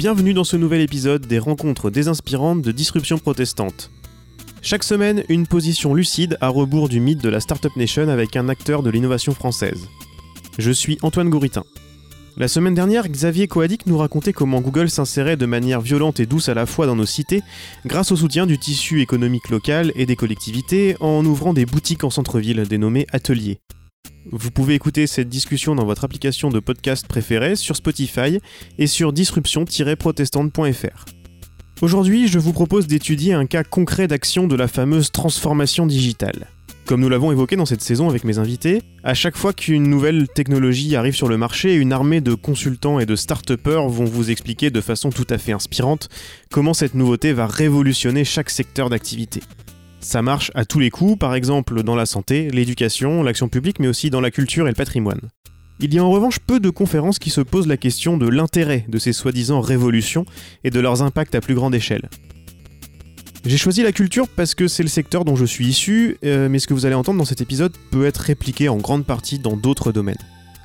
Bienvenue dans ce nouvel épisode des rencontres désinspirantes de Disruption Protestante. Chaque semaine, une position lucide à rebours du mythe de la Startup Nation avec un acteur de l'innovation française. Je suis Antoine Gouritin. La semaine dernière, Xavier Coadic nous racontait comment Google s'insérait de manière violente et douce à la fois dans nos cités, grâce au soutien du tissu économique local et des collectivités, en ouvrant des boutiques en centre-ville dénommées ateliers. Vous pouvez écouter cette discussion dans votre application de podcast préférée sur Spotify et sur disruption-protestante.fr. Aujourd'hui, je vous propose d'étudier un cas concret d'action de la fameuse transformation digitale. Comme nous l'avons évoqué dans cette saison avec mes invités, à chaque fois qu'une nouvelle technologie arrive sur le marché, une armée de consultants et de start vont vous expliquer de façon tout à fait inspirante comment cette nouveauté va révolutionner chaque secteur d'activité. Ça marche à tous les coups, par exemple dans la santé, l'éducation, l'action publique, mais aussi dans la culture et le patrimoine. Il y a en revanche peu de conférences qui se posent la question de l'intérêt de ces soi-disant révolutions et de leurs impacts à plus grande échelle. J'ai choisi la culture parce que c'est le secteur dont je suis issu, euh, mais ce que vous allez entendre dans cet épisode peut être répliqué en grande partie dans d'autres domaines.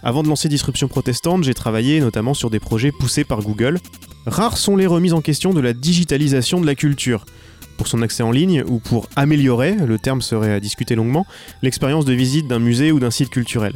Avant de lancer Disruption Protestante, j'ai travaillé notamment sur des projets poussés par Google. Rares sont les remises en question de la digitalisation de la culture, pour son accès en ligne ou pour améliorer, le terme serait à discuter longuement, l'expérience de visite d'un musée ou d'un site culturel.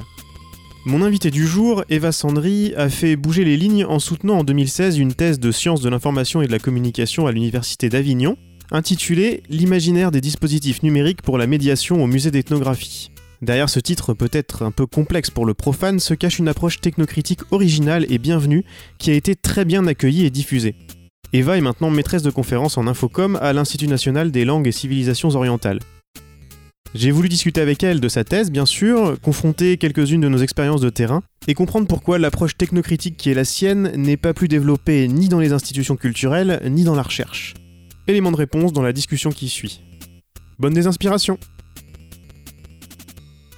Mon invité du jour, Eva Sandry, a fait bouger les lignes en soutenant en 2016 une thèse de sciences de l'information et de la communication à l'Université d'Avignon, intitulée L'imaginaire des dispositifs numériques pour la médiation au musée d'ethnographie. Derrière ce titre peut-être un peu complexe pour le profane se cache une approche technocritique originale et bienvenue qui a été très bien accueillie et diffusée. Eva est maintenant maîtresse de conférence en infocom à l'Institut national des langues et civilisations orientales. J'ai voulu discuter avec elle de sa thèse, bien sûr, confronter quelques-unes de nos expériences de terrain, et comprendre pourquoi l'approche technocritique qui est la sienne n'est pas plus développée ni dans les institutions culturelles, ni dans la recherche. Élément de réponse dans la discussion qui suit. Bonne désinspiration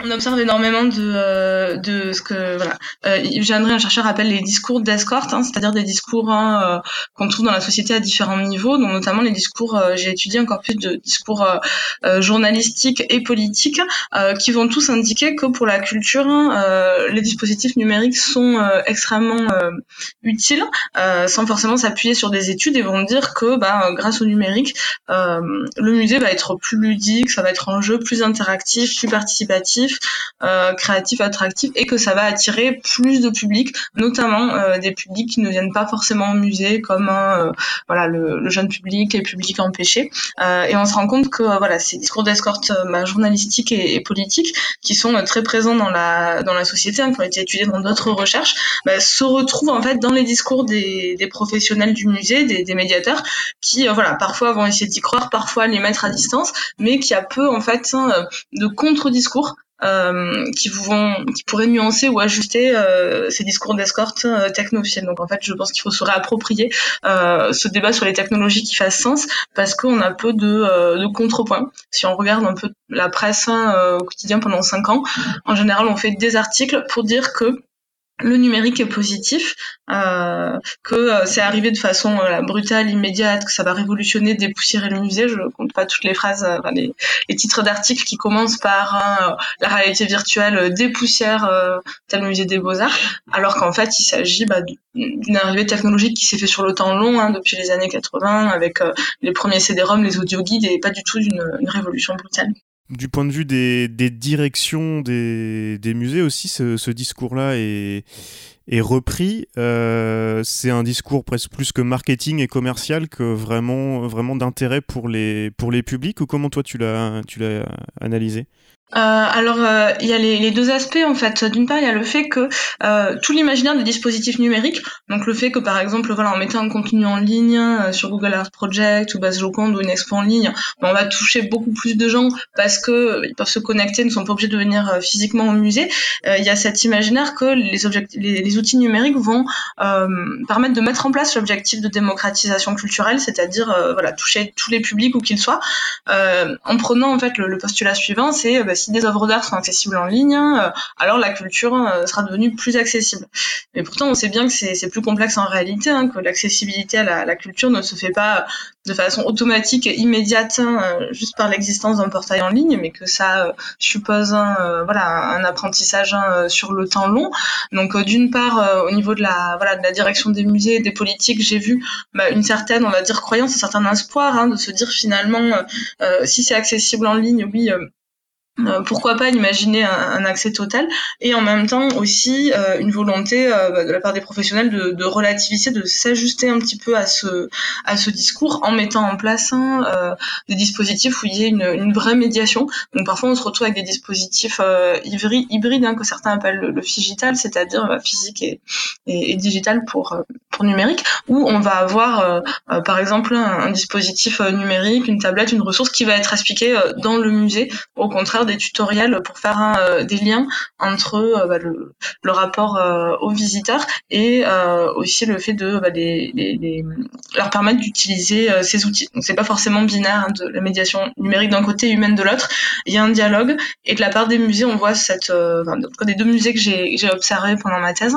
on observe énormément de, euh, de ce que voilà, euh, Yves un chercheur, appelle les discours d'escorte, hein, c'est-à-dire des discours hein, euh, qu'on trouve dans la société à différents niveaux, dont notamment les discours, euh, j'ai étudié encore plus de discours journalistiques et politiques, qui vont tous indiquer que pour la culture, hein, les dispositifs numériques sont extrêmement utiles, sans forcément s'appuyer sur des études, et vont dire que bah, grâce au numérique, le musée va être plus ludique, ça va être un jeu plus interactif, plus participatif, euh, créatif, attractif et que ça va attirer plus de public, notamment euh, des publics qui ne viennent pas forcément au musée, comme euh, voilà le, jeune public, les publics empêchés. et on se rend compte que voilà ces discours d'escorte bah, journalistiques et, politiques qui sont très présents dans la dans la société, hein, qui ont été étudiés dans d'autres recherches, bah, se retrouvent en fait dans les discours des, des professionnels du musée, des, des médiateurs, qui voilà parfois vont essayer d'y croire, parfois les mettre à distance, mais qui a peu en fait hein, de contre-discours euh, qui vont, qui pourraient nuancer ou ajuster euh, ces discours d'escorte euh, technophiles. Donc en fait, je pense qu'il faut se réapproprier euh, ce débat sur les technologies qui fasse sens parce qu'on a peu de, de contrepoints. Si on regarde un peu la presse hein, au quotidien pendant cinq ans, en général, on fait des articles pour dire que le numérique est positif, euh, que euh, c'est arrivé de façon euh, brutale, immédiate, que ça va révolutionner, dépoussiérer le musée. Je compte pas toutes les phrases, les, titres d'articles qui commencent par la réalité virtuelle dépoussière tel musée des beaux-arts, alors qu'en fait il s'agit bah, d'une arrivée technologique qui s'est fait sur le temps long, hein, depuis les années 80, avec les premiers CD-ROM, les audio guides, et pas du tout d'une révolution brutale du point de vue des, directions des, musées aussi, ce, discours-là est, repris. Euh, c'est un discours presque plus que marketing et commercial que vraiment, d'intérêt pour les, pour les publics. Ou comment toi tu l'as analysé? Euh, alors, euh, il y a les, deux aspects en fait. D'une part, il y a le fait que euh, tout l'imaginaire des dispositifs numériques, donc le fait que par exemple, voilà, en mettant un contenu en ligne sur Google Art Project ou Base Joconde ou une expo en ligne, ben, on va toucher beaucoup plus de gens parce que ils peuvent se connecter, ne sont pas obligés de venir physiquement au musée. il y a cet imaginaire que les, les, les outils numériques vont permettre de mettre en place l'objectif de démocratisation culturelle, c'est-à-dire voilà toucher tous les publics où qu'ils soient, en prenant en fait le, postulat suivant, c'est bah, si des œuvres d'art sont accessibles en ligne, euh, alors la culture euh, sera devenue plus accessible. Mais pourtant, on sait bien que c'est plus complexe en réalité, hein, que l'accessibilité à la, culture ne se fait pas de façon automatique immédiate hein, juste par l'existence d'un portail en ligne, mais que ça suppose un, voilà un apprentissage hein, sur le temps long. Donc d'une part au niveau de la voilà de la direction des musées des politiques, j'ai vu bah, une certaine on va dire croyance, un certain espoir de se dire finalement si c'est accessible en ligne, oui euh, pourquoi pas imaginer un, accès total et en même temps aussi euh, une volonté euh, bah, de la part des professionnels de, de relativiser, de s'ajuster un petit peu à ce à ce discours en mettant en place hein, des dispositifs où il y ait une, une, vraie médiation. Donc parfois on se retrouve avec des dispositifs hybrides hein, que certains appellent le, le c'est-à-dire physique et, et, digital pour pour numérique, où on va avoir par exemple un, un, dispositif numérique, une tablette, une ressource qui va être expliquée dans le musée, au contraire des tutoriels pour faire euh, des liens entre euh, bah, le, rapport euh, aux visiteurs et aussi le fait de bah, leur permettre d'utiliser ces outils. Donc c'est pas forcément binaire hein, de la médiation numérique d'un côté, humaine de l'autre. Il y a un dialogue et de la part des musées, on voit cette, enfin, des deux musées que j'ai observé pendant ma thèse,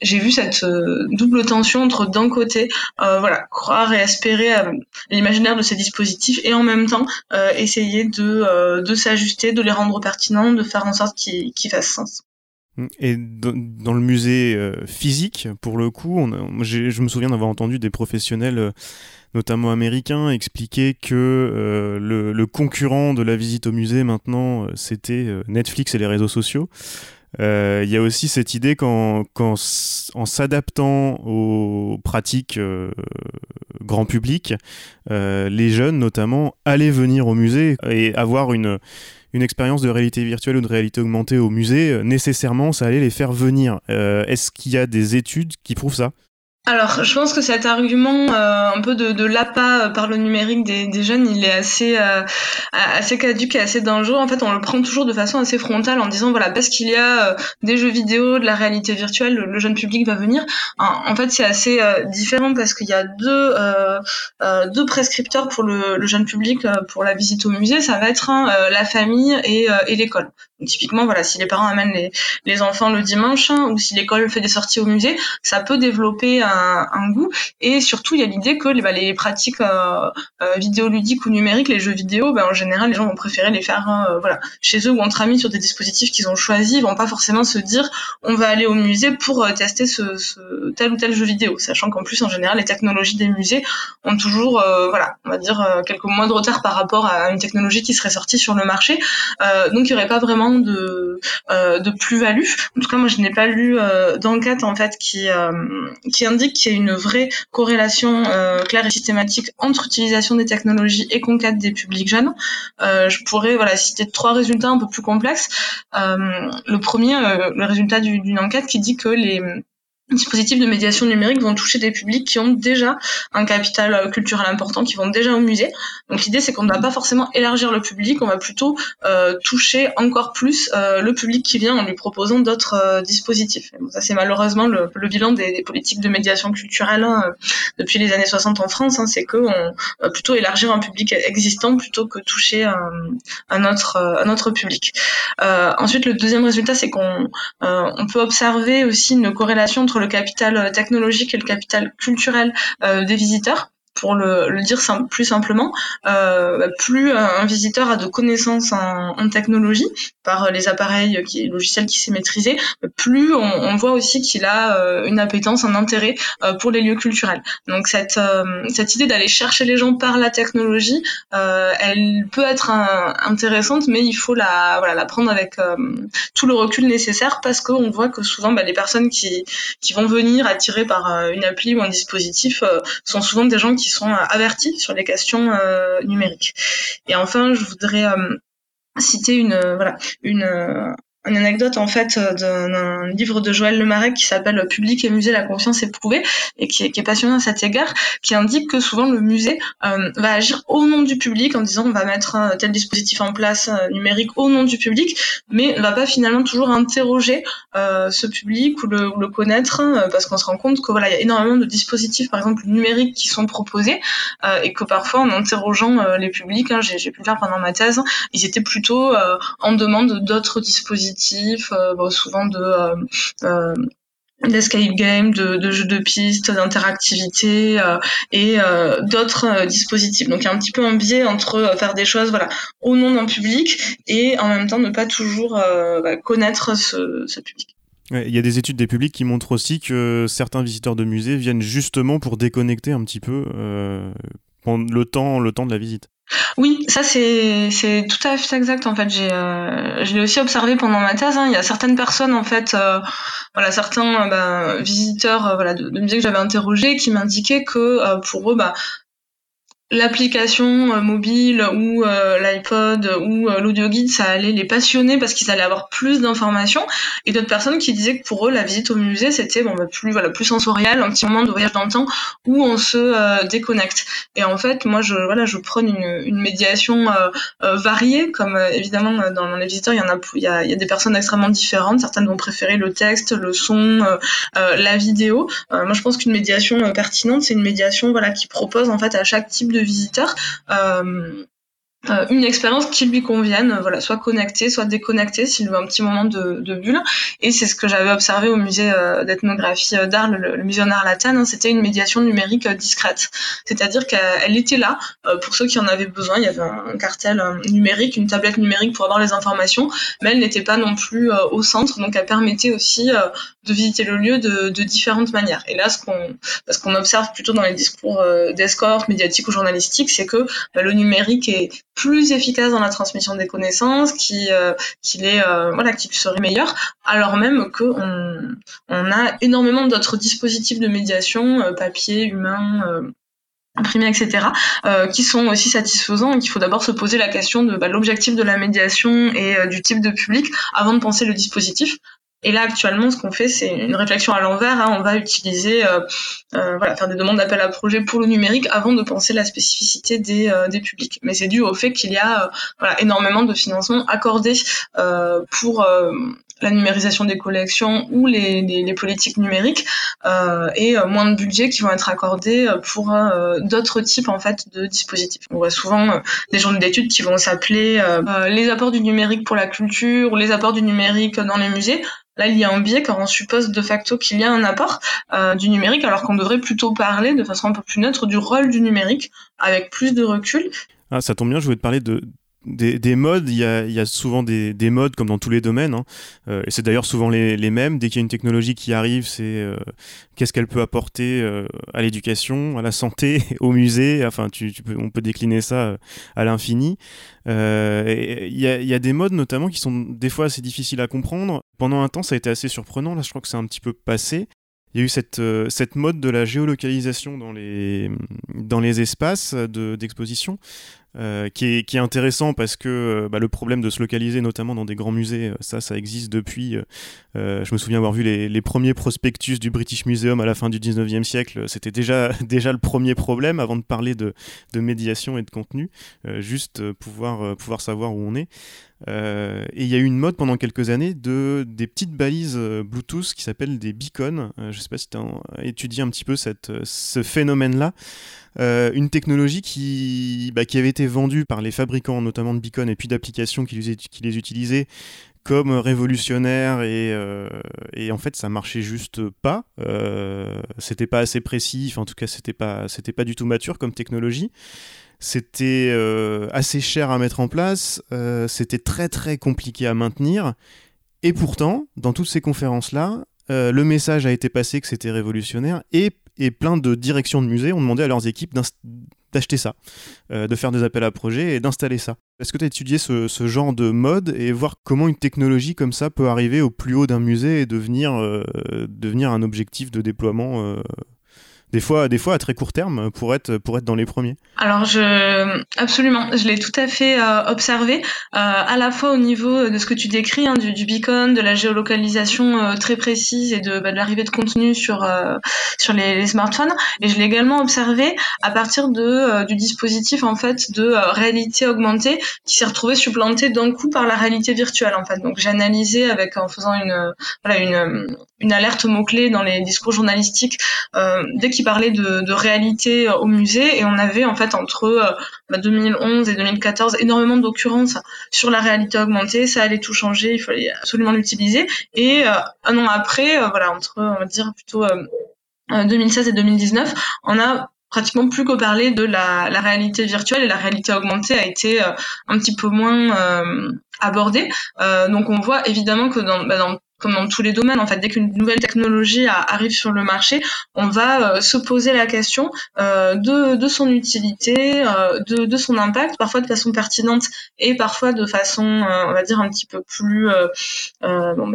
j'ai vu cette double tension entre d'un côté, voilà, croire et espérer l'imaginaire de ces dispositifs et en même temps essayer de s'ajuster, de les rendre pertinents, de faire en sorte qu'ils fassent sens. Et dans le musée euh, physique, pour le coup, je me souviens d'avoir entendu des professionnels, euh, notamment américains, expliquer que euh, le, concurrent de la visite au musée maintenant, c'était Netflix et les réseaux sociaux. Il y a aussi cette idée qu'en s'adaptant aux pratiques grand public, les jeunes notamment allaient venir au musée et avoir une une expérience de réalité virtuelle ou de réalité augmentée au musée, euh, nécessairement, ça allait les faire venir. Euh, est-ce qu'il y a des études qui prouvent ça? Alors, je pense que cet argument euh, un peu de, de l'appât par le numérique des, jeunes, il est assez assez caduque et assez dangereux. En fait, on le prend toujours de façon assez frontale en disant voilà parce qu'il y a des jeux vidéo, de la réalité virtuelle, le, jeune public va venir. En, fait, c'est assez différent parce qu'il y a deux deux prescripteurs pour le, jeune public pour la visite au musée. Ça va être la famille et l'école typiquement, voilà, si les parents amènent les, les enfants le dimanche hein, ou si l'école fait des sorties au musée, ça peut développer un, un goût. Et surtout, il y a l'idée que bah, les pratiques euh, euh, vidéoludiques ou numériques, les jeux vidéo, bah, en général, les gens vont préférer les faire euh, voilà, chez eux ou entre amis sur des dispositifs qu'ils ont choisis. Ils vont pas forcément se dire on va aller au musée pour euh, tester ce, ce, tel ou tel jeu vidéo, sachant qu'en plus, en général, les technologies des musées ont toujours, voilà, on va dire quelques mois de retard par rapport à une technologie qui serait sortie sur le marché. donc, il n'y aurait pas vraiment de, euh, de plus-value. En tout cas, moi, je n'ai pas lu euh, d'enquête en fait qui euh, qui indique qu'il y a une vraie corrélation claire et systématique entre utilisation des technologies et conquête des publics jeunes. je pourrais voilà citer trois résultats un peu plus complexes. le premier, le résultat d'une enquête qui dit que les dispositifs de médiation numérique vont toucher des publics qui ont déjà un capital euh, culturel important, qui vont déjà au musée. Donc l'idée c'est qu'on ne va pas forcément élargir le public, on va plutôt euh, toucher encore plus euh, le public qui vient en lui proposant d'autres dispositifs. ça c'est malheureusement le, bilan des, politiques de médiation culturelle hein, depuis les années 60 en France, hein, c'est qu'on va plutôt élargir un public existant plutôt que toucher un, un autre un autre public. ensuite le deuxième résultat c'est qu'on on peut observer aussi une corrélation entre le capital euh, technologique et le capital culturel euh, des visiteurs pour le, le dire plus simplement, euh, bah, plus un visiteur a de connaissances en, en technologie par les appareils qui logiciels qui s'est maîtrisé, plus on, on voit aussi qu'il a euh, une appétence, un intérêt euh, pour les lieux culturels. Donc cette euh, cette idée d'aller chercher les gens par la technologie, elle peut être intéressante, mais il faut la voilà la prendre avec tout le recul nécessaire parce qu'on voit que souvent bah, les personnes qui qui vont venir attirées par une appli ou un dispositif sont souvent des gens qui qui sont euh, avertis sur les questions euh, numériques. Et enfin, je voudrais euh, citer une voilà une une anecdote en fait euh, d'un livre de Joël Lemarec qui s'appelle Public et musée la confiance éprouvée et qui est, qui est passionnant à cet égard qui indique que souvent le musée euh, va agir au nom du public en disant on va mettre un tel dispositif en place euh, numérique au nom du public mais ne va pas finalement toujours interroger euh, ce public ou le, ou le connaître hein, parce qu'on se rend compte que voilà il y a énormément de dispositifs par exemple numériques qui sont proposés et que parfois en interrogeant les publics hein, j'ai pu le faire pendant ma thèse ils étaient plutôt en demande d'autres dispositifs euh, souvent de euh, euh, d'escape game, de, jeux de pistes, d'interactivité et d'autres dispositifs. Donc il y a un petit peu un biais entre faire des choses voilà au nom d'un public et en même temps ne pas toujours bah, connaître ce, ce public. Il y a des études des publics qui montrent aussi que certains visiteurs de musées viennent justement pour déconnecter un petit peu le temps, le temps de la visite. Oui, ça c'est tout à fait exact en fait. J'ai euh, je aussi observé pendant ma thèse. Hein. Il y a certaines personnes en fait, euh, voilà certains bah, visiteurs euh, voilà de, de musées que j'avais interrogés qui m'indiquaient que pour eux bah l'application euh, mobile ou euh, l'iPod ou euh, l'audio guide, ça allait les passionner parce qu'ils allaient avoir plus d'informations. Et d'autres personnes qui disaient que pour eux, la visite au musée, c'était bon, bah, plus voilà plus sensoriel, un petit moment de voyage dans le temps où on se déconnecte. Et en fait, moi, je voilà, je prône une, une médiation variée, comme évidemment dans les visiteurs, il y en a, il y a, il y a des personnes extrêmement différentes. Certaines vont préférer le texte, le son, la vidéo. moi, je pense qu'une médiation pertinente, c'est une médiation voilà qui propose en fait à chaque type de visiteurs euh, euh, une expérience qui lui convienne, voilà, soit connecté, soit déconnecté, s'il veut un petit moment de, de bulle. Et c'est ce que j'avais observé au musée euh, d'ethnographie d'art, le, le, musée d'art latin, hein, c'était une médiation numérique discrète. C'est-à-dire qu'elle était là pour ceux qui en avaient besoin. Il y avait un, cartel numérique, une tablette numérique pour avoir les informations, mais elle n'était pas non plus au centre, donc elle permettait aussi de visiter le lieu de, de différentes manières. Et là, ce qu'on, ce qu'on observe plutôt dans les discours euh, d'escorte médiatiques ou journalistiques, c'est que bah, le numérique est plus efficace dans la transmission des connaissances, qui, euh, est, euh, voilà, qu'il serait meilleur, alors même qu'on on a énormément d'autres dispositifs de médiation, papier, humain imprimés, etc., euh, qui sont aussi satisfaisants et qu'il faut d'abord se poser la question de bah, l'objectif de la médiation et du type de public avant de penser le dispositif. Et là, actuellement, ce qu'on fait, c'est une réflexion à l'envers. Hein. On va utiliser, euh, euh, voilà, faire des demandes d'appel à projet pour le numérique avant de penser la spécificité des, euh, des publics. Mais c'est dû au fait qu'il y a voilà, énormément de financement accordé pour la numérisation des collections ou les, les, politiques numériques et moins de budget qui vont être accordés pour d'autres types en fait de dispositifs. On voit souvent des journées d'études qui vont s'appeler les apports du numérique pour la culture ou les apports du numérique dans les musées Là, il y a un biais car on suppose de facto qu'il y a un apport euh, du numérique, alors qu'on devrait plutôt parler de façon un peu plus neutre du rôle du numérique, avec plus de recul. Ah, ça tombe bien, je voulais te parler de, des, modes, il y a, souvent des, modes comme dans tous les domaines, hein. euh, et c'est d'ailleurs souvent les, mêmes. Dès qu'il y a une technologie qui arrive, c'est euh, qu'est-ce qu'elle peut apporter euh, à l'éducation, à la santé, au musée? Enfin, on peut décliner ça à l'infini. Il y a, des modes notamment qui sont des fois assez difficiles à comprendre. Pendant un temps, ça a été assez surprenant. Là, je crois que c'est un petit peu passé il y a eu cette, mode de la géolocalisation dans les espaces d'exposition. Euh, qui, est, qui, est, intéressant parce que euh, bah, le problème de se localiser, notamment dans des grands musées, euh, ça, ça existe depuis. Je me souviens avoir vu les, premiers prospectus du British Museum à la fin du 19e siècle. C'était déjà, déjà le premier problème avant de parler de, de médiation et de contenu, juste pouvoir, pouvoir savoir où on est. et il y a eu une mode pendant quelques années de des petites balises Bluetooth qui s'appellent des beacons. je ne sais pas si tu as étudié un petit peu cette, ce phénomène-là. Euh, une technologie qui, bah, qui avait été vendue par les fabricants, notamment de beacons et puis d'applications qui, qui, les utilisaient comme révolutionnaire et, euh, et, en fait ça marchait juste pas. Euh, c'était pas assez précis, enfin, en tout cas c'était pas, c'était pas du tout mature comme technologie. C'était euh, assez cher à mettre en place, c'était très très compliqué à maintenir. Et pourtant, dans toutes ces conférences-là, le message a été passé que c'était révolutionnaire et et plein de directions de musées ont demandé à leurs équipes d'acheter ça, euh, de faire des appels à projets et d'installer ça. Est-ce que tu as étudié ce, genre de mode et voir comment une technologie comme ça peut arriver au plus haut d'un musée et devenir, euh, un objectif de déploiement euh, des fois, des fois à très court terme pour être, pour être dans les premiers Alors, je, absolument, je l'ai tout à fait euh, observé, euh, à la fois au niveau de ce que tu décris, hein, du, du, beacon, de la géolocalisation euh, très précise et de, bah, de l'arrivée de contenu sur, sur les, smartphones. Et je l'ai également observé à partir de, du dispositif en fait de réalité augmentée qui s'est retrouvé supplanté d'un coup par la réalité virtuelle en fait. Donc j'ai analysé avec en faisant une, une, une alerte mot clé dans les discours journalistiques dès qu'il parlait de, réalité au musée et on avait en fait entre 2011 bah, et 2014 énormément d'occurrences sur la réalité augmentée. Ça allait tout changer, il fallait absolument l'utiliser. Et un an après, voilà, entre on va dire plutôt 2016 et 2019, on a pratiquement plus qu'au parler de la, réalité virtuelle et la réalité augmentée a été un petit peu moins euh, abordée. Euh, donc on voit évidemment que dans, bah, dans comme dans tous les domaines, en fait, dès qu'une nouvelle technologie arrive sur le marché, on va euh, se poser la question euh, de, son utilité, euh, de, son impact, parfois de façon pertinente et parfois de façon, on va dire, un petit peu plus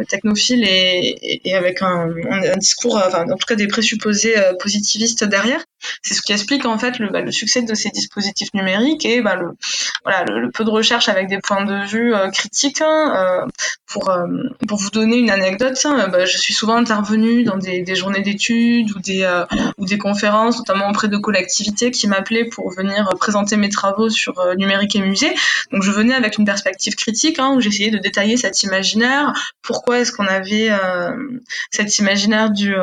technophile et, avec un, discours, enfin, en tout cas des présupposés positivistes derrière. C'est ce qui explique en fait le, bah, succès de ces dispositifs numériques et bah, le, peu de recherche avec des points de vue critiques hein, pour vous donner une anecdote, hein, bah, je suis souvent intervenue dans des, journées d'études ou des, euh, ou des conférences, notamment auprès de collectivités qui m'appelaient pour venir présenter mes travaux sur euh, numérique et musée. Donc je venais avec une perspective critique hein, où j'essayais de détailler cet imaginaire. Pourquoi est-ce qu'on avait euh, cet imaginaire du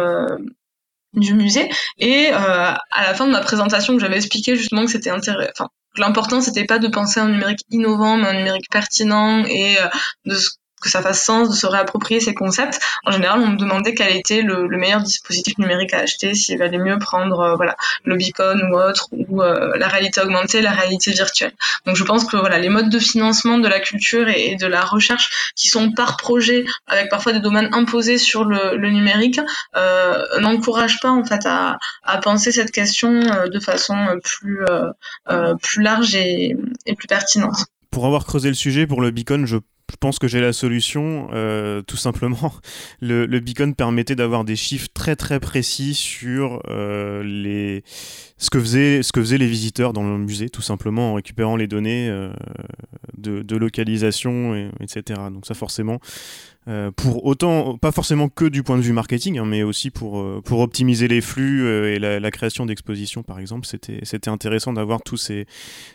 du musée? Et à la fin de ma présentation j'avais expliqué justement que c'était intéressant enfin l'important c'était pas de penser un numérique innovant mais un numérique pertinent et de que ça fasse sens de se réapproprier ces concepts. En général, on me demandait quel était le, meilleur dispositif numérique à acheter, s'il valait mieux prendre euh, voilà le beacon ou autre, ou euh, la réalité augmentée, la réalité virtuelle. Donc je pense que voilà les modes de financement de la culture et, de la recherche qui sont par projet, avec parfois des domaines imposés sur le, numérique, euh, n'encouragent pas en fait à, à, penser cette question euh, de façon plus plus large et, et plus pertinente. Pour avoir creusé le sujet pour le beacon, je je pense que j'ai la solution. Euh, tout simplement, le, le beacon permettait d'avoir des chiffres très très précis sur euh, les ce que faisaient ce que faisaient les visiteurs dans le musée, tout simplement en récupérant les données euh, de, localisation, et, etc. Donc ça forcément, pour autant, pas forcément que du point de vue marketing, hein, mais aussi pour, pour optimiser les flux et la, création d'expositions, par exemple, c'était, intéressant d'avoir tous ces,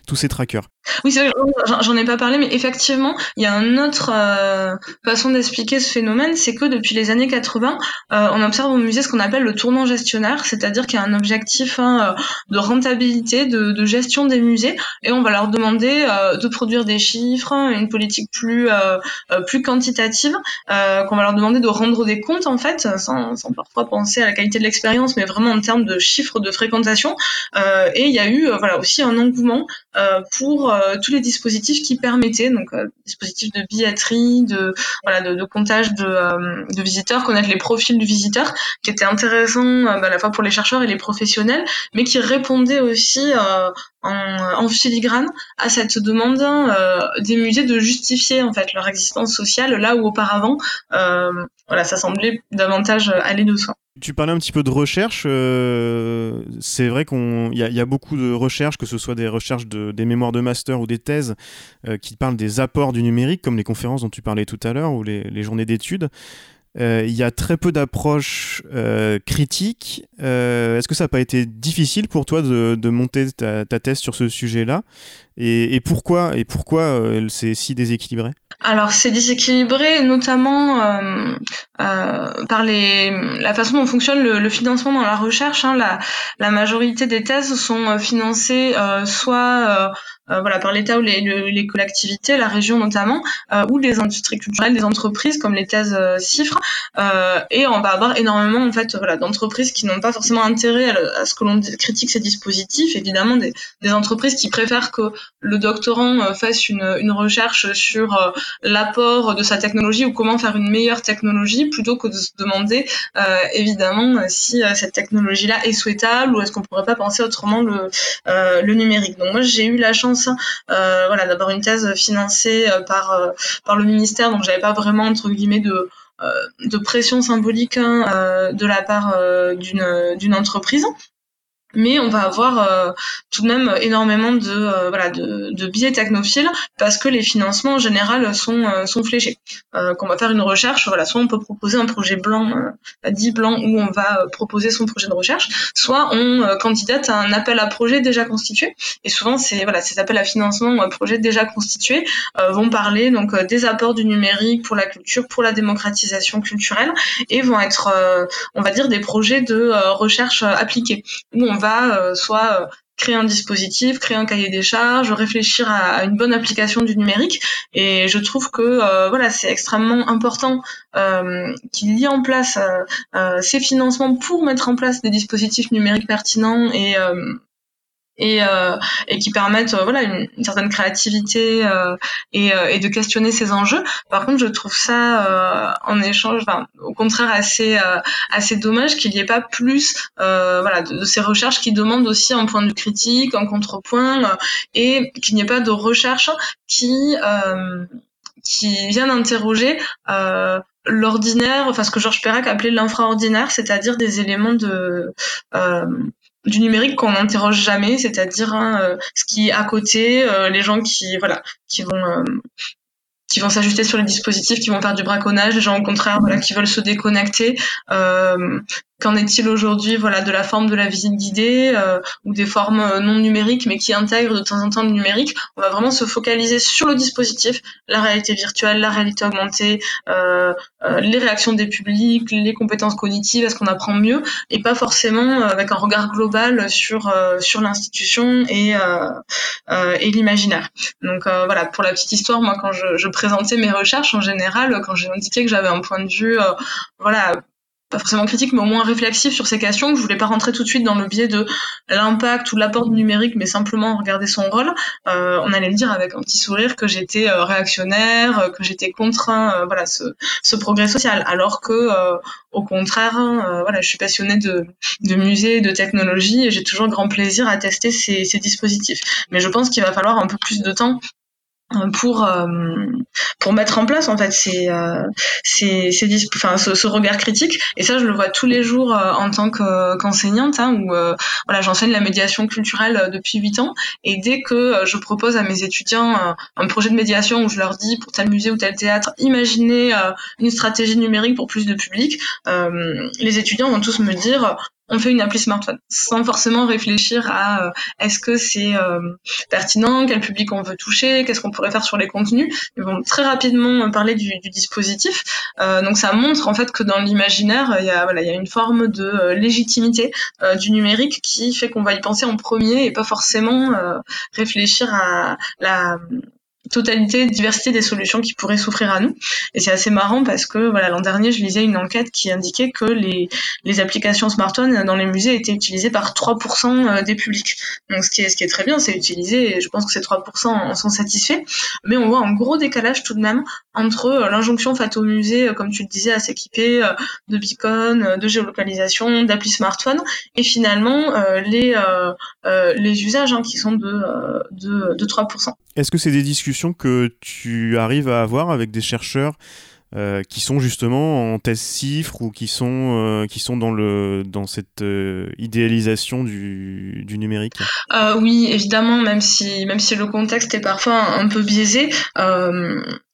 tous ces trackers. Oui, j'en ai pas parlé, mais effectivement, il y a une autre façon d'expliquer ce phénomène, c'est que depuis les années 80, on observe au musée ce qu'on appelle le tournant gestionnaire, c'est-à-dire qu'il y a un objectif hein, de rentabilité, de, de, gestion des musées, et on va leur demander de produire des chiffres, une politique plus, plus quantitative, euh, qu'on va leur demander de rendre des comptes en fait, sans, sans parfois penser à la qualité de l'expérience, mais vraiment en termes de chiffres de fréquentation. Euh, et il y a eu euh, voilà aussi un engouement euh, pour euh, tous les dispositifs qui permettaient donc dispositifs de billetterie, de voilà de, comptage de, de, visiteurs, connaître les profils du visiteur, qui était intéressant bah, à la fois pour les chercheurs et les professionnels, mais qui répondait aussi en, filigrane à cette demande euh, des musées de justifier en fait leur existence sociale là où auparavant euh, voilà ça semblait davantage aller de soi. Tu parlais un petit peu de recherche. Euh, c'est vrai qu'il y, y, a beaucoup de recherches, que ce soit des recherches de, des mémoires de master ou des thèses, qui parlent des apports du numérique, comme les conférences dont tu parlais tout à l'heure ou les, les journées d'études. Euh, il y a très peu d'approches euh, critiques. Euh, est-ce que ça n'a pas été difficile pour toi de, de monter ta, ta, thèse sur ce sujet-là? Et, et, pourquoi, et pourquoi c'est si déséquilibré alors c'est déséquilibré notamment euh, euh, par les, la façon dont fonctionne le, financement dans la recherche. Hein. La, majorité des thèses sont financées euh, soit euh, voilà, par l'État ou les, les, collectivités, la région notamment, euh, ou les industries culturelles, des entreprises comme les thèses euh, CIFRE. et on va avoir énormément en fait voilà, d'entreprises qui n'ont pas forcément intérêt à, ce que l'on critique ces dispositifs. Évidemment, des, des, entreprises qui préfèrent que le doctorant fasse une, une recherche sur l'apport de sa technologie ou comment faire une meilleure technologie plutôt que de se demander évidemment si cette technologie-là est souhaitable ou est-ce qu'on pourrait pas penser autrement le, le numérique. Donc moi j'ai eu la chance euh, voilà, d'avoir une thèse financée euh, par, euh, par le ministère, donc j'avais pas vraiment, entre guillemets, de, de pression symbolique hein, de la part d'une d'une entreprise. Mais on va avoir euh, tout de même énormément de euh, voilà de, de, biais technophiles parce que les financements en général sont euh, sont fléchés. Qu'on va faire une recherche, voilà, soit on peut proposer un projet blanc, dit blanc, où on va proposer son projet de recherche, soit on candidate à un appel à projet déjà constitué. Et souvent, c'est voilà, ces appels à financement ou à déjà constitués vont parler donc des apports du numérique pour la culture, pour la démocratisation culturelle, et vont être, on va dire, des projets de recherche appliquée où on va euh, soit euh, créer un dispositif, créer un cahier des charges, réfléchir à, une bonne application du numérique. Et je trouve que euh, voilà, c'est extrêmement important qu'il y ait en place ces financements pour mettre en place des dispositifs numériques pertinents et et, euh, et qui permettent euh, voilà une, certaine créativité euh, et, euh, et, de questionner ces enjeux. Par contre, je trouve ça euh, en échange, enfin, au contraire assez assez dommage qu'il n'y ait pas plus voilà de, ces recherches qui demandent aussi un point de critique, un contrepoint et qu'il n'y ait pas de recherche qui qui viennent interroger l'ordinaire, enfin ce que Georges Perec appelait l'infraordinaire, c'est-à-dire des éléments de du numérique qu'on n'interroge jamais, c'est-à-dire hein, euh, ce qui est à côté, euh, les gens qui voilà, qui vont euh, qui vont s'ajuster sur les dispositifs, qui vont faire du braconnage, les gens au contraire voilà, qui veulent se déconnecter. Qu'en est-il aujourd'hui voilà, de la forme de la visite guidée euh, ou des formes euh, non numériques mais qui intègrent de temps en temps le numérique? On va vraiment se focaliser sur le dispositif, la réalité virtuelle, la réalité augmentée, euh, les réactions des publics, les compétences cognitives, est-ce qu'on apprend mieux? Et pas forcément avec un regard global sur, sur l'institution et, et l'imaginaire. Donc voilà, pour la petite histoire, moi quand je, je présentais mes recherches en général, quand j'ai indiqué que j'avais un point de vue voilà pas forcément critique, mais au moins réflexif sur ces questions. Je voulais pas rentrer tout de suite dans le biais de l'impact ou l'apport du numérique, mais simplement regarder son rôle. Euh, on allait me dire avec un petit sourire que j'étais euh, réactionnaire, euh, que j'étais contre euh, voilà ce, ce, progrès social, alors que au contraire, voilà, je suis passionnée de, de musées, de technologie, et j'ai toujours grand plaisir à tester ces, ces dispositifs. Mais je pense qu'il va falloir un peu plus de temps pour euh, pour mettre en place en fait ces euh, ces, ces enfin ce, ce, regard critique. Et ça je le vois tous les jours euh, en tant qu'enseignante hein, où voilà j'enseigne la médiation culturelle depuis huit ans. Et dès que je propose à mes étudiants un projet de médiation où je leur dis pour tel musée ou tel théâtre imaginez une stratégie numérique pour plus de public les étudiants vont tous me dire on fait une appli smartphone sans forcément réfléchir à euh, est-ce que c'est euh, pertinent, quel public on veut toucher, qu'est-ce qu'on pourrait faire sur les contenus. Ils vont très rapidement parler du, dispositif. Euh, donc ça montre en fait que dans l'imaginaire, il y a voilà, il y a une forme de légitimité du numérique qui fait qu'on va y penser en premier et pas forcément réfléchir à la totalité, diversité des solutions qui pourraient s'offrir à nous. Et c'est assez marrant parce que voilà l'an dernier, je lisais une enquête qui indiquait que les, les applications smartphones dans les musées étaient utilisées par 3% euh, des publics. Donc ce qui est, ce qui est très bien, c'est utilisé et je pense que ces 3% en sont satisfaits. Mais on voit un gros décalage tout de même entre euh, l'injonction faite au musée, euh, comme tu le disais, à s'équiper de beacons, de géolocalisation, d'applis smartphone et finalement les, les usages hein, qui sont de, de, de 3%. Est-ce que c'est des discussions que tu arrives à avoir avec des chercheurs euh, qui sont justement en thèse cifre ou qui sont, euh, qui sont dans, le, dans cette euh, idéalisation du, du numérique? Oui, évidemment, même si, même si le contexte est parfois un, peu biaisé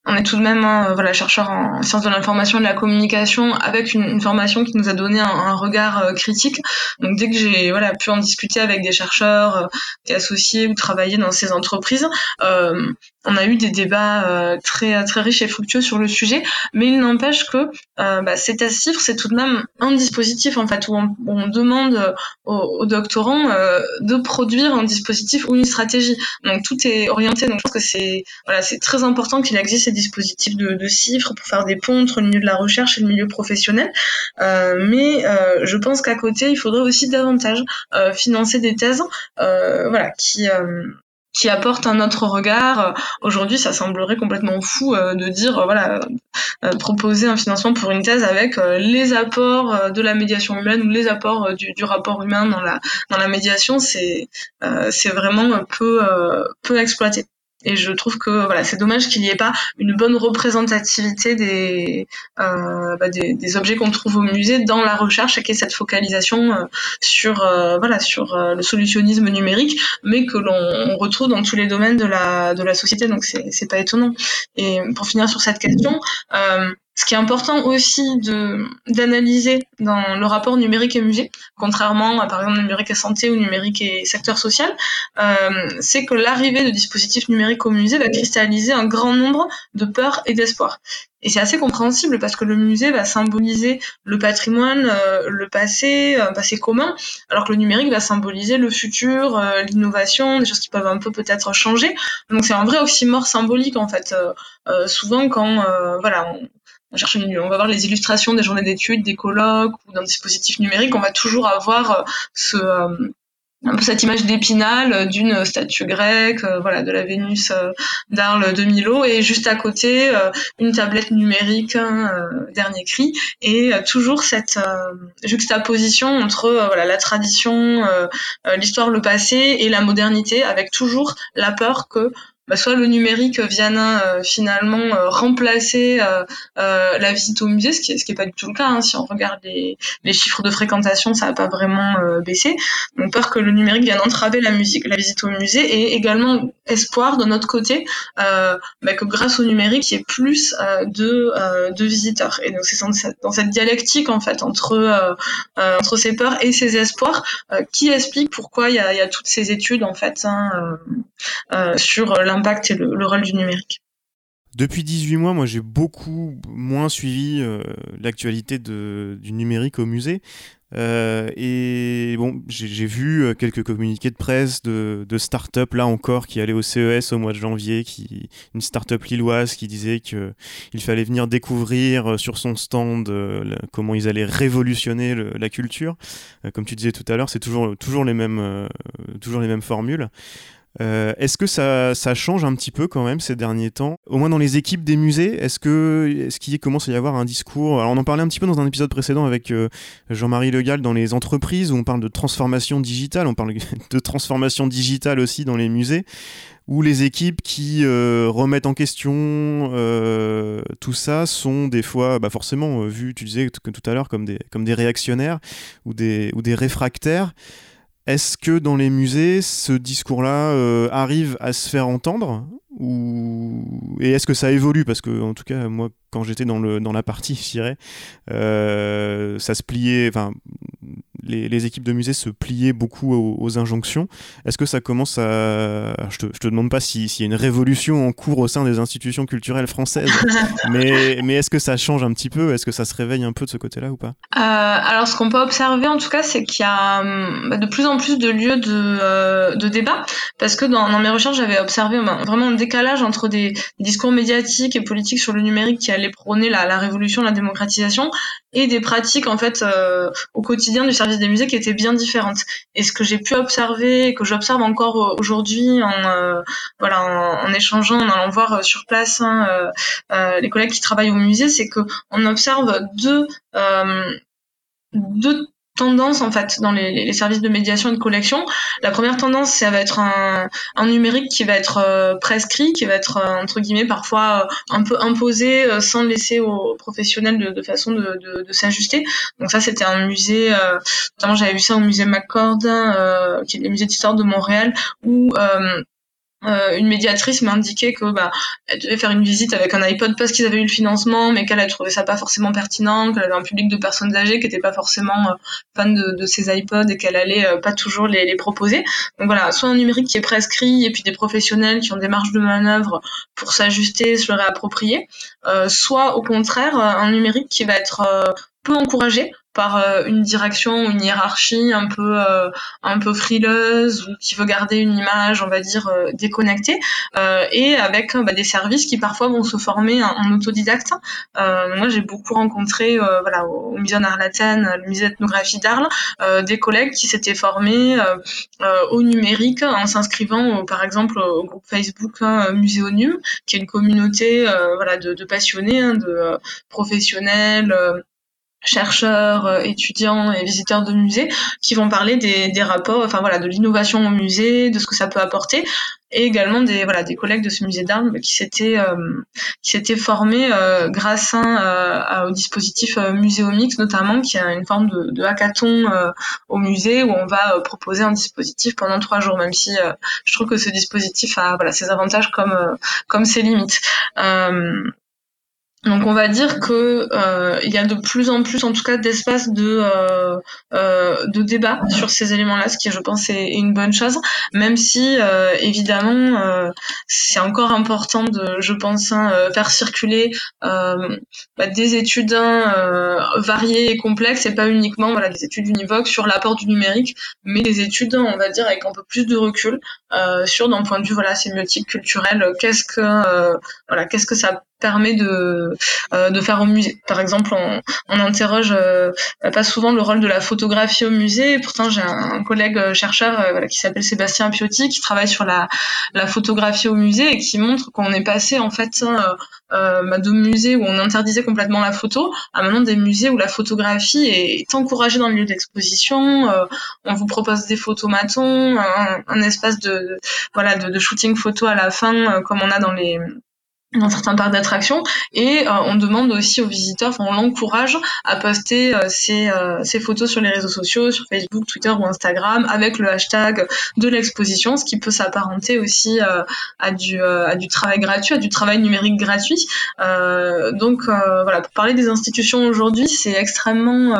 on est tout de même hein, voilà chercheur en sciences de l'information et de la communication avec une, formation qui nous a donné un, regard critique. Donc dès que j'ai voilà pu en discuter avec des chercheurs, des associés ou travailler dans ces entreprises, on a eu des débats euh, très très riches et fructueux sur le sujet, mais il n'empêche que euh, bah, ces tests chiffres, c'est tout de même un dispositif en fait où on, demande aux, doctorants euh, de produire un dispositif ou une stratégie. Donc tout est orienté. Donc je pense que c'est voilà, c'est très important qu'il existe dispositifs de, de, chiffres pour faire des ponts entre le milieu de la recherche et le milieu professionnel. mais je pense qu'à côté, il faudrait aussi davantage financer des thèses, voilà, qui qui apporte un autre regard. Aujourd'hui, ça semblerait complètement fou euh, de dire, euh, voilà, euh, proposer un financement pour une thèse avec les apports de la médiation humaine ou les apports du, du rapport humain dans la dans la médiation, c'est c'est vraiment peu peu exploité. Et je trouve que voilà, c'est dommage qu'il n'y ait pas une bonne représentativité des, euh, bah, des, objets qu'on trouve au musée dans la recherche et qu'il y ait cette focalisation euh, sur euh, voilà sur euh, le solutionnisme numérique, mais que l'on retrouve dans tous les domaines de la de la société. Donc c'est pas étonnant. Et pour finir sur cette question. Euh, ce qui est important aussi de d'analyser dans le rapport numérique et musée, contrairement à par exemple numérique et santé ou numérique et secteur social, euh, c'est que l'arrivée de dispositifs numériques au musée va cristalliser un grand nombre de peurs et d'espoirs. Et c'est assez compréhensible parce que le musée va symboliser le patrimoine, euh, le passé, un passé commun, alors que le numérique va symboliser le futur, euh, l'innovation, des choses qui peuvent un peu peut-être changer. Donc c'est un vrai oxymore symbolique en fait. Euh, souvent quand voilà on, on va voir les illustrations des journées d'études, des colloques ou d'un dispositif numérique, on va toujours avoir un peu cette image d'épinal d'une statue grecque, euh, voilà, de la Vénus euh, d'Arles de Milo, et juste à côté euh, une tablette numérique, hein, dernier cri, et toujours cette juxtaposition entre voilà la tradition, l'histoire, le passé et la modernité, avec toujours la peur que bah, soit le numérique vienne euh, finalement euh, remplacer euh, la visite au musée, ce qui n'est pas du tout le cas. Hein. Si on regarde les, les chiffres de fréquentation, ça n'a pas vraiment baissé. Donc peur que le numérique vienne entraver la musique, la visite au musée, et également espoir de notre côté bah, que grâce au numérique, il y ait plus de, de visiteurs. Et donc c'est dans cette, dialectique en fait entre entre ces peurs et ces espoirs qui explique pourquoi il y a, y a, toutes ces études en fait hein, sur la l'impact et le, rôle du numérique. Depuis 18 mois, moi j'ai beaucoup moins suivi euh, l'actualité du numérique au musée. Euh, et bon, j'ai vu euh, quelques communiqués de presse de, de start-up là encore qui allaient au CES au mois de janvier, qui, une start-up lilloise qui disait qu'il fallait venir découvrir sur son stand comment ils allaient révolutionner la culture. comme tu disais tout à l'heure, c'est toujours, toujours, les toujours les mêmes formules. Euh, est-ce que ça, change un petit peu quand même ces derniers temps? Au moins dans les équipes des musées, est-ce que est-ce qu'il commence à y avoir un discours? Alors on en parlait un petit peu dans un épisode précédent avec euh, Jean-Marie Legal dans les entreprises où on parle de transformation digitale, on parle de transformation digitale aussi dans les musées où les équipes qui euh, remettent en question tout ça sont des fois bah forcément vues, tu disais tout à l'heure, comme des, comme des réactionnaires ou des, ou des réfractaires. Est-ce que dans les musées, ce discours-là euh, arrive à se faire entendre ou... Et est-ce que ça évolue? Parce que, en tout cas, moi, quand j'étais dans, dans la partie, je dirais, euh, ça se pliait. Les, équipes de musée se pliaient beaucoup aux, injonctions. Est-ce que ça commence à... Je te, te demande pas s'il y a une révolution en cours au sein des institutions culturelles françaises, mais, mais est-ce que ça change un petit peu? Est-ce que ça se réveille un peu de ce côté-là ou pas? Euh, Alors, ce qu'on peut observer, en tout cas, c'est qu'il y a hum, de plus en plus de lieux de, euh, de débat, parce que dans, mes recherches, j'avais observé ben, vraiment un décalage entre des discours médiatiques et politiques sur le numérique qui allaient prôner la, la révolution, la démocratisation, et des pratiques, en fait, euh, au quotidien du service des musées qui étaient bien différentes. Et ce que j'ai pu observer, que j'observe encore aujourd'hui en euh, voilà en, échangeant, en allant voir sur place hein, euh, les collègues qui travaillent au musée, c'est que on observe deux deux tendance en fait dans les, les, services de médiation et de collection. La première tendance, ça va être un, un numérique qui va être euh, prescrit, qui va être euh, entre guillemets parfois euh, un peu imposé sans laisser aux professionnels de, de façon de, de, de s'ajuster. Donc ça, c'était un musée, notamment j'avais vu ça au musée McCord, qui est le musée d'histoire de Montréal, où euh, une médiatrice m'a indiqué que bah elle devait faire une visite avec un iPod parce qu'ils avaient eu le financement, mais qu'elle a trouvé ça pas forcément pertinent, qu'elle avait un public de personnes âgées qui étaient pas forcément euh, fans de, ces iPods et qu'elle allait euh, pas toujours les, proposer. Donc voilà, soit un numérique qui est prescrit et puis des professionnels qui ont des marges de manœuvre pour s'ajuster, se le réapproprier, soit au contraire un numérique qui va être peu encouragé par euh, une direction ou une hiérarchie un peu euh, un peu frileuse ou qui veut garder une image on va dire euh, déconnectée et avec bah, des services qui parfois vont se former en, autodidacte. Moi j'ai beaucoup rencontré voilà au, musée d'Arlaten le musée d'ethnographie d'Arles des collègues qui s'étaient formés au numérique en s'inscrivant par exemple au groupe Facebook hein, Muséonum qui est une communauté voilà de, de passionnés hein, de professionnels chercheurs, euh, étudiants et visiteurs de musées qui vont parler des, des rapports, enfin voilà, de l'innovation au musée, de ce que ça peut apporter. et également des voilà des collègues de ce musée d'armes qui s'étaient qui s'étaient formés grâce hein, au dispositif Muséomix notamment qui a une forme de, de hackathon au musée où on va proposer un dispositif pendant trois jours même si je trouve que ce dispositif a voilà ses avantages comme comme ses limites donc on va dire que euh, il y a de plus en plus, en tout cas, d'espace de euh, euh, de débat sur ces éléments-là, ce qui, je pense, est une bonne chose. Même si, évidemment, c'est encore important de, je pense, hein, faire circuler bah, des études hein, variées et complexes, et pas uniquement voilà des études univoques sur l'apport du numérique, mais des études, on va dire, avec un peu plus de recul sur, d'un point de vue voilà sémiotique, culturel, qu'est-ce que voilà qu'est-ce que ça permet de, euh, de faire au musée. Par exemple, on, interroge euh, pas souvent le rôle de la photographie au musée. pourtant, j'ai un, collègue euh, chercheur qui s'appelle Sébastien Piotti qui travaille sur la, la photographie au musée et qui montre qu'on est passé en fait bah, de musées où on interdisait complètement la photo à maintenant des musées où la photographie est encouragée dans le lieu d'exposition. on vous propose des photomatons, un, espace de voilà de shooting photo à la fin comme on a dans les dans certains parcs d'attractions et euh, on demande aussi aux visiteurs, on l'encourage à poster euh, ses, euh, photos sur les réseaux sociaux, sur Facebook, Twitter ou Instagram avec le hashtag de l'exposition, ce qui peut s'apparenter aussi à du à du travail gratuit, à du travail numérique gratuit. donc voilà, pour parler des institutions aujourd'hui, c'est extrêmement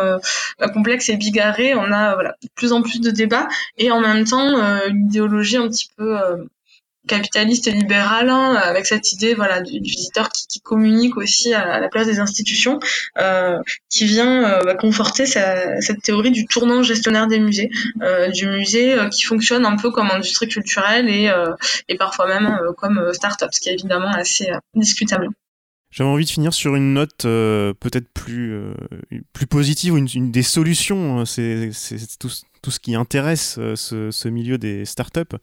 complexe et bigarré. On a voilà de plus en plus de débats et en même temps une idéologie un petit peu capitaliste et libéral, hein, avec cette idée voilà du, visiteur qui, communique aussi à, la place des institutions, euh, qui vient euh, bah, conforter cette théorie du tournant gestionnaire des musées, euh, du musée qui fonctionne un peu comme industrie culturelle et, et parfois même comme start-up, ce qui est évidemment assez discutable. J'avais envie de finir sur une note peut-être plus, plus positive une, une des solutions. Hein, c'est tout, tout, ce qui intéresse ce, ce milieu des startups.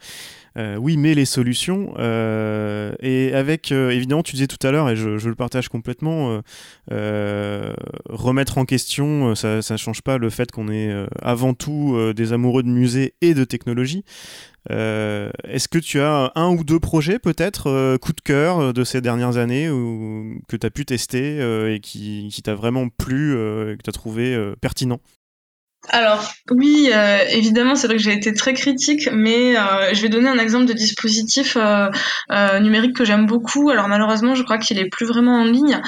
Euh, oui, mais les solutions. Euh, et avec, euh, évidemment, tu disais tout à l'heure, et je, le partage complètement, remettre en question, ça ne change pas le fait qu'on est avant tout des amoureux de musées et de technologie. Est-ce que tu as un ou deux projets peut-être coup de cœur de ces dernières années ou, que tu as pu tester et qui, qui t'a vraiment plu, et que tu as trouvé pertinent? Alors oui, euh, évidemment, c'est vrai que j'ai été très critique, mais euh, je vais donner un exemple de dispositif euh, numérique que j'aime beaucoup. Alors malheureusement, je crois qu'il est plus vraiment en ligne.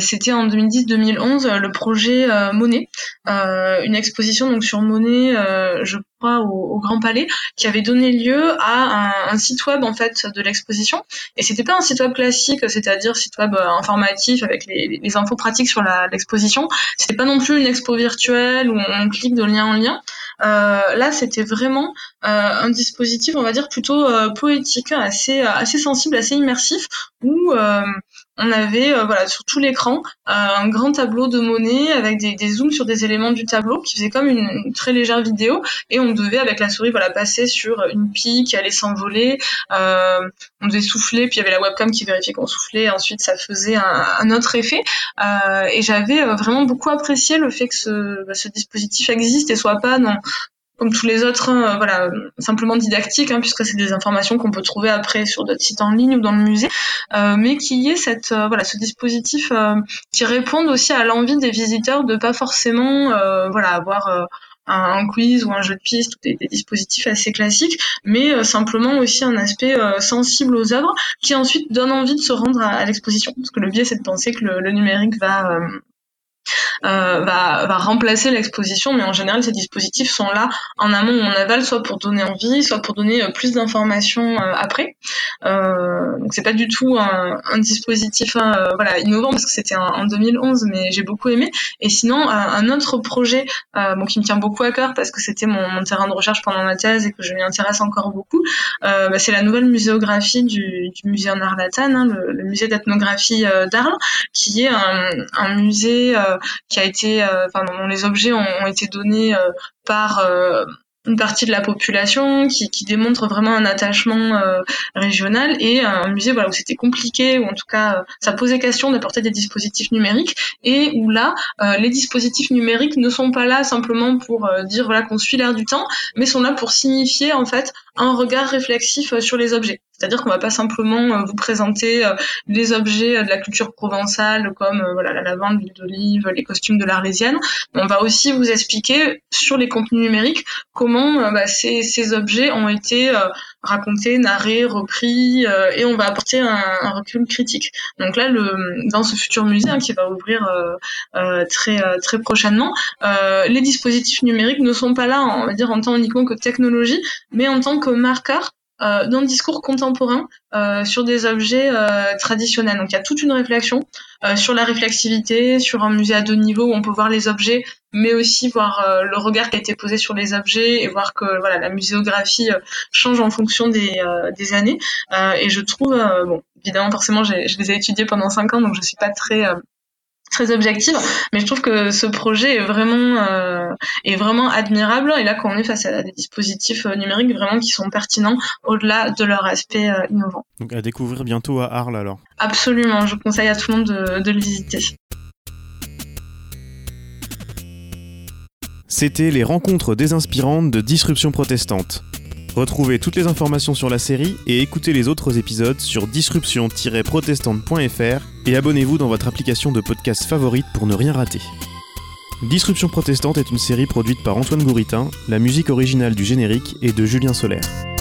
C'était en 2010-2011 le projet Monet, une exposition donc sur Monet, je au, Grand Palais, qui avait donné lieu à un, site web en fait de l'exposition. Et c'était pas un site web classique, c'est-à-dire site web informatif avec les, infos pratiques sur l'exposition. C'était pas non plus une expo virtuelle où on clique de lien en lien. Euh, là, c'était vraiment euh, un dispositif, on va dire plutôt euh, poétique, assez assez sensible, assez immersif, où on avait voilà sur tout l'écran un grand tableau de monnaie avec des, des, zooms sur des éléments du tableau qui faisait comme une, très légère vidéo. Et on devait avec la souris voilà passer sur une pie qui allait s'envoler on devait souffler puis il y avait la webcam qui vérifiait qu'on soufflait. Et ensuite ça faisait un, autre effet. Et j'avais vraiment beaucoup apprécié le fait que ce, bah, ce dispositif existe et soit pas non comme tous les autres, hein, voilà, simplement didactique, hein, puisque c'est des informations qu'on peut trouver après sur d'autres sites en ligne ou dans le musée, euh, mais qu'il y ait cette, euh, voilà, ce dispositif euh, qui réponde aussi à l'envie des visiteurs de pas forcément, voilà, avoir un, quiz ou un jeu de piste des, dispositifs assez classiques, mais simplement aussi un aspect sensible aux œuvres qui ensuite donne envie de se rendre à, l'exposition, parce que le biais c'est de penser que le, numérique va euh, va, va remplacer l'exposition, mais en général ces dispositifs sont là en amont ou en aval, soit pour donner envie, soit pour donner euh, plus d'informations euh, après. donc c'est pas du tout un, dispositif voilà innovant parce que c'était en, 2011, mais j'ai beaucoup aimé. Et sinon un autre projet qui me tient beaucoup à cœur parce que c'était mon, terrain de recherche pendant ma thèse et que je m'y intéresse encore beaucoup, bah, c'est la nouvelle muséographie du, musée en Arlatan, hein, le, musée d'ethnographie d'Arles, qui est un musée qui a été, euh, enfin, dont les objets ont, été donnés euh, par euh, une partie de la population qui, qui démontre vraiment un attachement euh, régional et un musée voilà où c'était compliqué ou en tout cas ça posait question d'apporter des dispositifs numériques et où là les dispositifs numériques ne sont pas là simplement pour dire voilà qu'on suit l'air du temps mais sont là pour signifier en fait un regard réflexif sur les objets c'est-à-dire qu'on va pas simplement vous présenter les objets de la culture provençale comme voilà la lavande, l'huile d'olive, les costumes de l'arlésienne. On va aussi vous expliquer sur les contenus numériques comment euh, bah, ces, ces, objets ont été euh, racontés, narrés, repris, euh, et on va apporter un, un, recul critique. Donc là, le, dans ce futur musée hein, qui va ouvrir très très prochainement, les dispositifs numériques ne sont pas là, on va dire en tant uniquement que technologie, mais en tant que marqueur euh, dans le discours contemporain euh, sur des objets euh, traditionnels. Donc il y a toute une réflexion euh, sur la réflexivité, sur un musée à deux niveaux où on peut voir les objets, mais aussi voir euh, le regard qui a été posé sur les objets et voir que voilà la muséographie change en fonction des, des années. et je trouve, bon, évidemment forcément je les ai étudiés pendant cinq ans, donc je suis pas très très objective, mais je trouve que ce projet est vraiment euh, est vraiment admirable. Et là, quand on est face à des dispositifs euh, numériques vraiment qui sont pertinents au-delà de leur aspect euh, innovant. Donc à découvrir bientôt à Arles alors. Absolument, je conseille à tout le monde de, de le visiter. C'était les rencontres désinspirantes de Disruption protestante. Retrouvez toutes les informations sur la série et écoutez les autres épisodes sur disruption-protestante.fr et abonnez-vous dans votre application de podcast favorite pour ne rien rater. Disruption protestante est une série produite par Antoine Gouritin, la musique originale du générique est de Julien Solaire.